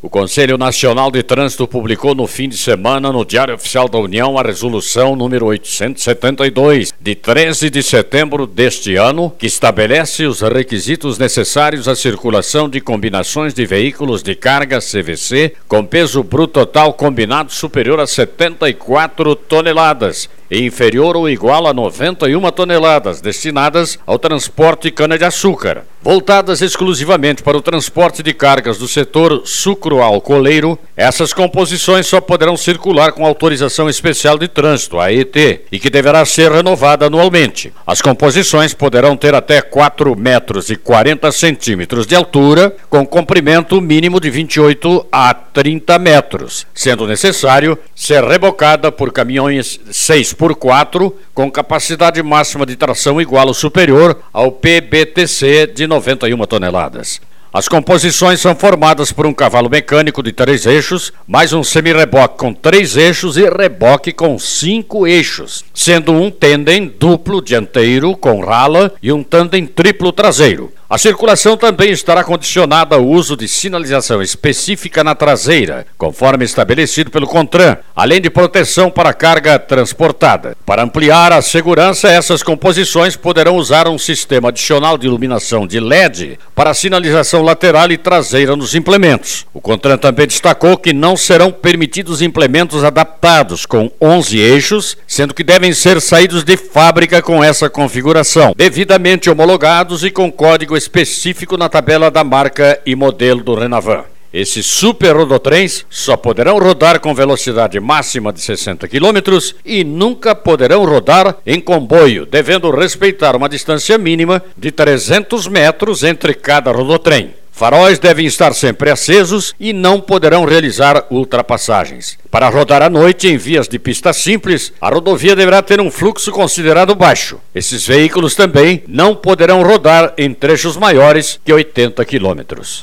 O Conselho Nacional de Trânsito publicou no fim de semana no Diário Oficial da União a resolução número 872, de 13 de setembro deste ano, que estabelece os requisitos necessários à circulação de combinações de veículos de carga CVC com peso bruto total combinado superior a 74 toneladas e inferior ou igual a 91 toneladas destinadas ao transporte cana-de-açúcar, voltadas exclusivamente para o transporte de cargas do setor sucro-alcooleiro. Essas composições só poderão circular com autorização especial de trânsito, AET, e que deverá ser renovada anualmente. As composições poderão ter até 4 metros e 40 centímetros de altura, com comprimento mínimo de 28 a 30 metros, sendo necessário ser rebocada por caminhões 6 por 4 com capacidade máxima de tração igual ou superior ao PBTC de 91 toneladas. As composições são formadas por um cavalo mecânico de três eixos, mais um semi-reboque com três eixos e reboque com cinco eixos, sendo um tendem duplo dianteiro com rala e um tandem triplo traseiro. A circulação também estará condicionada ao uso de sinalização específica na traseira, conforme estabelecido pelo CONTRAN, além de proteção para a carga transportada. Para ampliar a segurança, essas composições poderão usar um sistema adicional de iluminação de LED para sinalização lateral e traseira nos implementos. O CONTRAN também destacou que não serão permitidos implementos adaptados com 11 eixos, sendo que devem ser saídos de fábrica com essa configuração, devidamente homologados e com código específico na tabela da marca e modelo do Renavan. Esses super rodotrens só poderão rodar com velocidade máxima de 60 km e nunca poderão rodar em comboio, devendo respeitar uma distância mínima de 300 metros entre cada rodotrem. Faróis devem estar sempre acesos e não poderão realizar ultrapassagens. Para rodar à noite em vias de pista simples, a rodovia deverá ter um fluxo considerado baixo. Esses veículos também não poderão rodar em trechos maiores que 80 quilômetros.